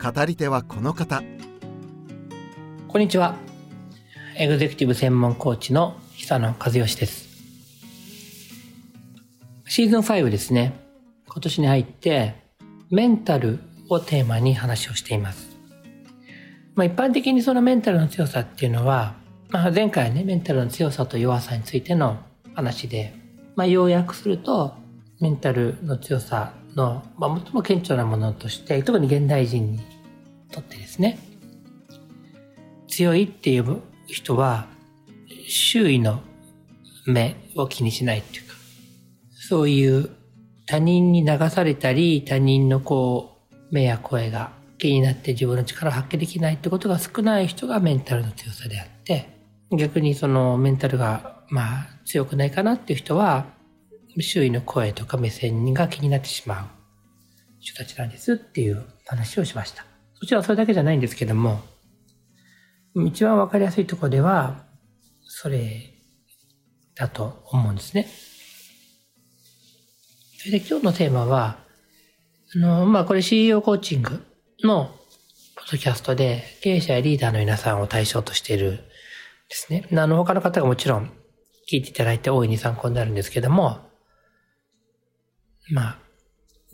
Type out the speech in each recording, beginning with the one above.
語り手はこの方。こんにちは。エグゼクティブ専門コーチの久野和義です。シーズン5ですね。今年に入ってメンタルをテーマに話をしています。まあ、一般的にそのメンタルの強さっていうのは、まあ、前回ねメンタルの強さと弱さについての話で、まあ、要約するとメンタルの強さの、まあ、最も顕著なものとして、特に現代人にとってですね、強いっていう人は、周囲の目を気にしないっていうか、そういう他人に流されたり、他人のこう、目や声が気になって自分の力を発揮できないってことが少ない人がメンタルの強さであって、逆にそのメンタルがまあ強くないかなっていう人は、周囲の声とか目線が気になってしまう人たちなんですっていう話をしました。もちろんそれだけじゃないんですけども、一番わかりやすいところでは、それだと思うんですね。それで今日のテーマは、あの、まあ、これ CEO コーチングのポッドキャストで経営者やリーダーの皆さんを対象としているですね。あの、他の方がもちろん聞いていただいて大いに参考になるんですけども、まあ、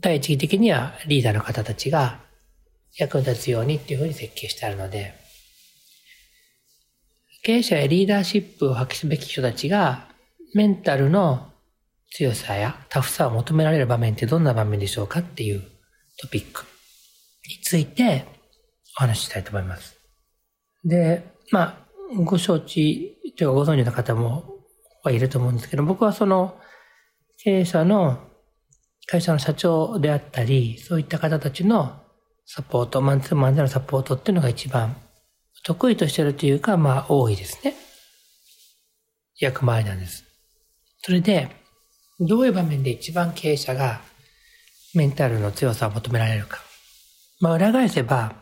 第一義的にはリーダーの方たちが役に立つようにっていうふうに設計してあるので、経営者やリーダーシップを発揮すべき人たちがメンタルの強さやタフさを求められる場面ってどんな場面でしょうかっていうトピックについてお話ししたいと思います。で、まあ、ご承知というかご存知の方もはいると思うんですけど、僕はその経営者の会社の社長であったり、そういった方たちのサポート、マンツーマンでのサポートっていうのが一番得意としてるというか、まあ多いですね。役回りなんです。それで、どういう場面で一番経営者がメンタルの強さを求められるか。まあ裏返せば、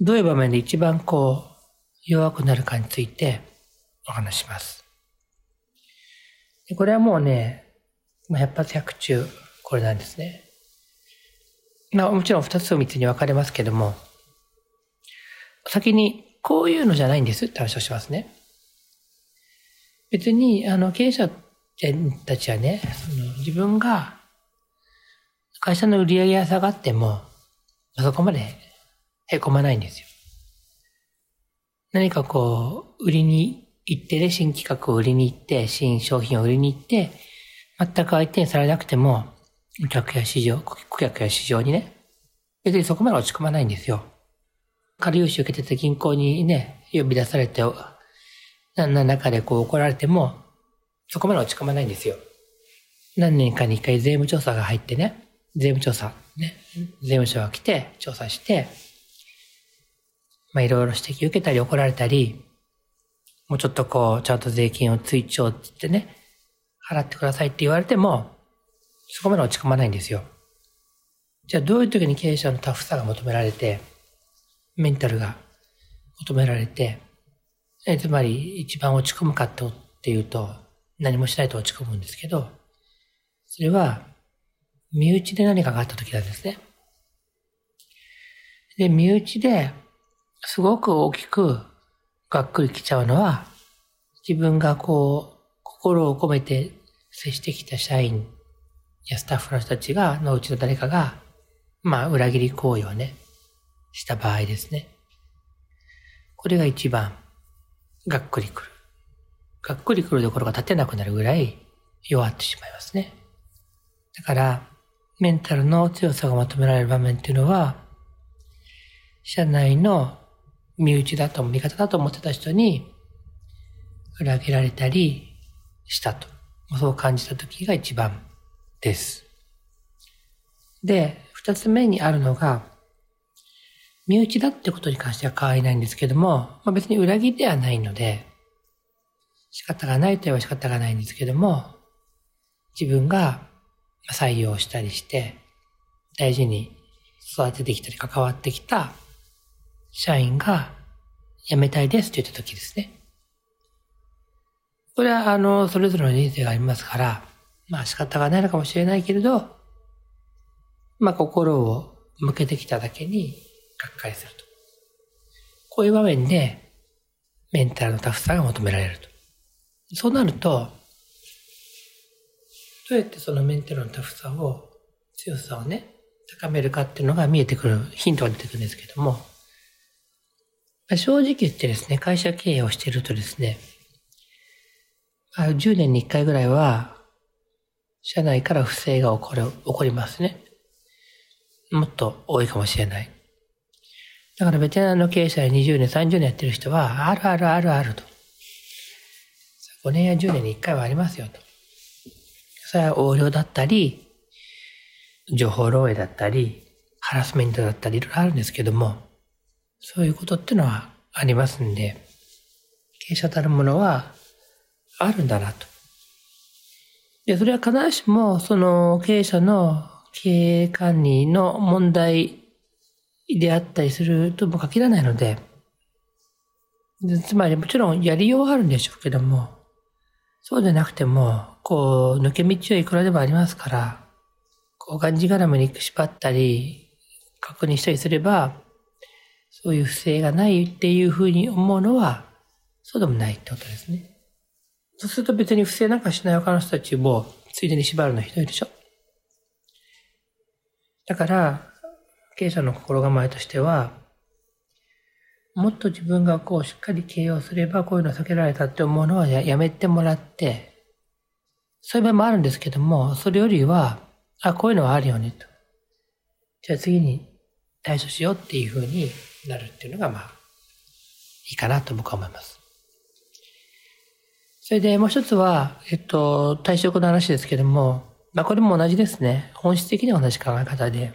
どういう場面で一番こう弱くなるかについてお話します。これはもうね、まあ、百発百中、これなんですね。まあ、もちろん二つと三つに分かれますけども、先にこういうのじゃないんですって話をしますね。別に、あの、経営者たちはね、その自分が会社の売り上げが下がっても、そこまで凹まないんですよ。何かこう、売りに行ってね、新企画を売りに行って、新商品を売りに行って、全く相手にされなくても、お客や市場、顧客や市場にね、別にそこまで落ち込まないんですよ。仮融資受けてた銀行にね、呼び出されて、何の中でこう怒られても、そこまで落ち込まないんですよ。何年かに一回税務調査が入ってね、税務調査、ね、税務署が来て調査して、まあいろいろ指摘受けたり怒られたり、もうちょっとこう、ちゃんと税金を追徴って言ってね、払ってくださいって言われても、そこまで落ち込まないんですよ。じゃあどういう時に経営者のタフさが求められて、メンタルが求められて、えつまり一番落ち込むかっていうと、何もしないと落ち込むんですけど、それは、身内で何かがあった時なんですね。で、身内ですごく大きくがっくりきちゃうのは、自分がこう、心を込めて接してきた社員やスタッフの人たちが、のうちの誰かが、まあ、裏切り行為をね、した場合ですね。これが一番、がっくりくる。がっくりくるところが立てなくなるぐらい弱ってしまいますね。だから、メンタルの強さが求められる場面っていうのは、社内の身内だと、味方だと思ってた人に裏切られたり、したと。そう感じた時が一番です。で、二つ目にあるのが、身内だってことに関しては変わりないんですけども、まあ、別に裏切りではないので、仕方がないといえば仕方がないんですけども、自分が採用したりして、大事に育ててきたり関わってきた社員が辞めたいですって言った時ですね。これは、あの、それぞれの人生がありますから、まあ仕方がないのかもしれないけれど、まあ心を向けてきただけに、がっかりすると。こういう場面で、メンタルのタフさが求められると。そうなると、どうやってそのメンタルのタフさを、強さをね、高めるかっていうのが見えてくる、ヒントが出てくるんですけども、正直言ってですね、会社経営をしているとですね、10年に1回ぐらいは、社内から不正が起こる、起こりますね。もっと多いかもしれない。だからベテランの経営者で20年、30年やってる人は、あるあるあるあると。5年や10年に1回はありますよと。それは横領だったり、情報漏洩だったり、ハラスメントだったり、いろいろあるんですけども、そういうことってのはありますんで、経営者たるものはあるんだなと。で、それは必ずしも、その経営者の経営管理の問題であったりするとも限らないので、つまりもちろんやりようはあるんでしょうけども、そうでなくても、こう、抜け道はいくらでもありますから、こう、がんじがらめに縛ったり、確認したりすれば、そういう不正がないっていうふうに思うのは、そうでもないってことですね。そうすると別に不正なんかしない他の人たちも、ついでに縛るのひどいでしょ？だから、経営者の心構えとしては、もっと自分がこうしっかり経営をすればこういうの避けられたって思うのはややめてもらって、そういう場合もあるんですけども、それよりは、あ、こういうのはあるよねと。じゃあ次に対処しようっていうふうになるっていうのが、まあ、いいかなと僕は思います。それでもう一つは、えっと、退職の話ですけども、まあこれも同じですね。本質的には同じ考え方で、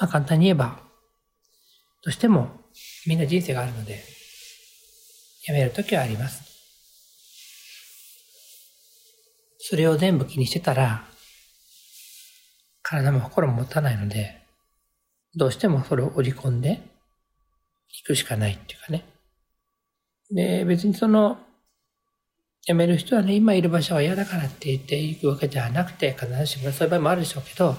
まあ簡単に言えば、どうしてもみんな人生があるので、辞めるときはあります。それを全部気にしてたら、体も心も持たないので、どうしてもそれを織り込んでいくしかないっていうかね。で、別にその、辞める人はね、今いる場所は嫌だからって言っていくわけではなくて、必ずしもそういう場合もあるでしょうけど、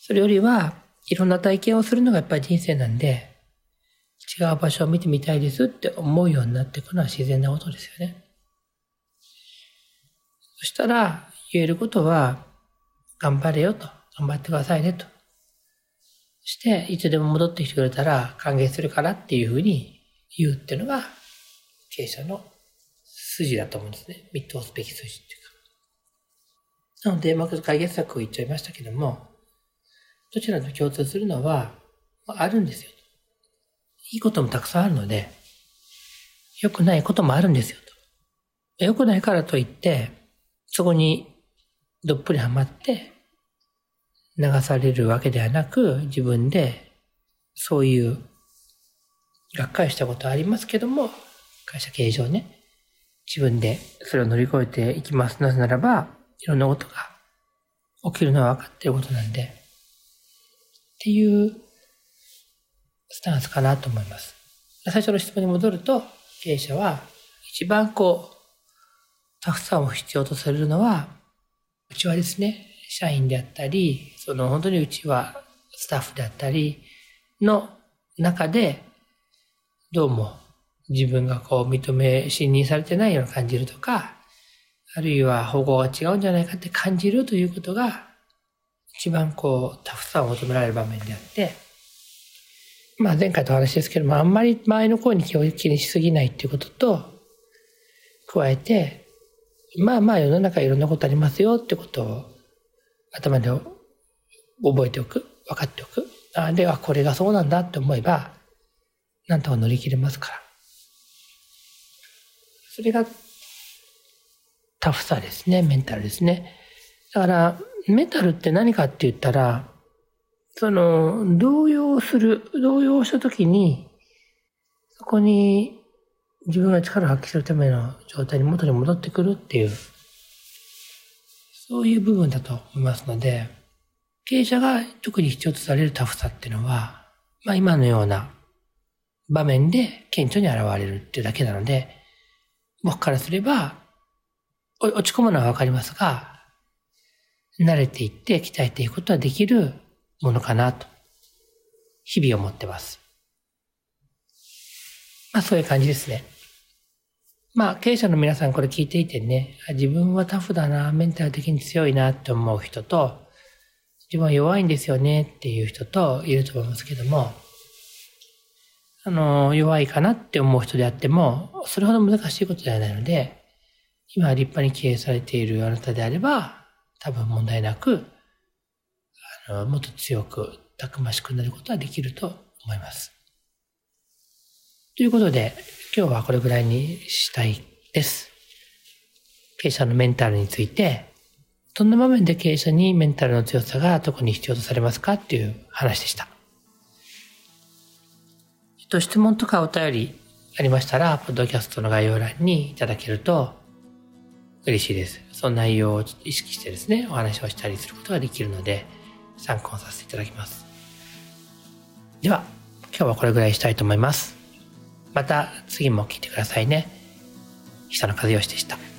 それよりは、いろんな体験をするのがやっぱり人生なんで、違う場所を見てみたいですって思うようになっていくのは自然なことですよね。そしたら、言えることは、頑張れよと、頑張ってくださいねと。して、いつでも戻ってきてくれたら歓迎するからっていうふうに言うっていうのが、経営者の筋だと思うんですね。見通すべき筋っていうか。なので、まず解決策を言っちゃいましたけども、どちらと共通するのは、あるんですよ。いいこともたくさんあるので、良くないこともあるんですよと。良くないからといって、そこにどっぷりはまって流されるわけではなく、自分でそういうがっかりしたことありますけども、会社経営上ね、自分でそれを乗り越えていきます。なぜならば、いろんなことが起きるのは分かっていることなんで、っていうスタンスかなと思います。最初の質問に戻ると、経営者は一番こう、たくさんを必要とされるのは、うちはですね、社員であったり、その本当にうちはスタッフであったりの中で、どうも自分がこう認め、信任されてないような感じるとか、あるいは方向が違うんじゃないかって感じるということが、一番こう、タフさを求められる場面であって、まあ前回と話ですけども、あんまり周りの声に気を気にしすぎないっていうことと、加えて、まあまあ世の中いろんなことありますよってことを頭で覚えておく、分かっておく。あではこれがそうなんだって思えば、なんとか乗り切れますから。それがタフさですね、メンタルですね。だから、メタルって何かって言ったら、その、動揺する、動揺した時に、そこに自分が力を発揮するための状態に元に戻ってくるっていう、そういう部分だと思いますので、経営者が特に必要とされるタフさっていうのは、まあ今のような場面で顕著に現れるっていうだけなので、僕からすれば、落ち込むのはわかりますが、慣れていって鍛えていくことはできるものかなと、日々思ってます。まあそういう感じですね。まあ経営者の皆さんこれ聞いていてね、自分はタフだな、メンタル的に強いなって思う人と、自分は弱いんですよねっていう人といると思いますけども、あの、弱いかなって思う人であっても、それほど難しいことではないので、今立派に経営されているあなたであれば、多分問題なく、あの、もっと強く、たくましくなることはできると思います。ということで、今日はこれぐらいにしたいです。経営者のメンタルについて、どんな場面で経営者にメンタルの強さが特に必要とされますかっていう話でした。と、質問とかお便りありましたら、ポッドキャストの概要欄にいただけると嬉しいです。その内容を意識してですね、お話をしたりすることができるので、参考させていただきます。では、今日はこれぐらいしたいと思います。また次も聞いてくださいね。久野和義でした。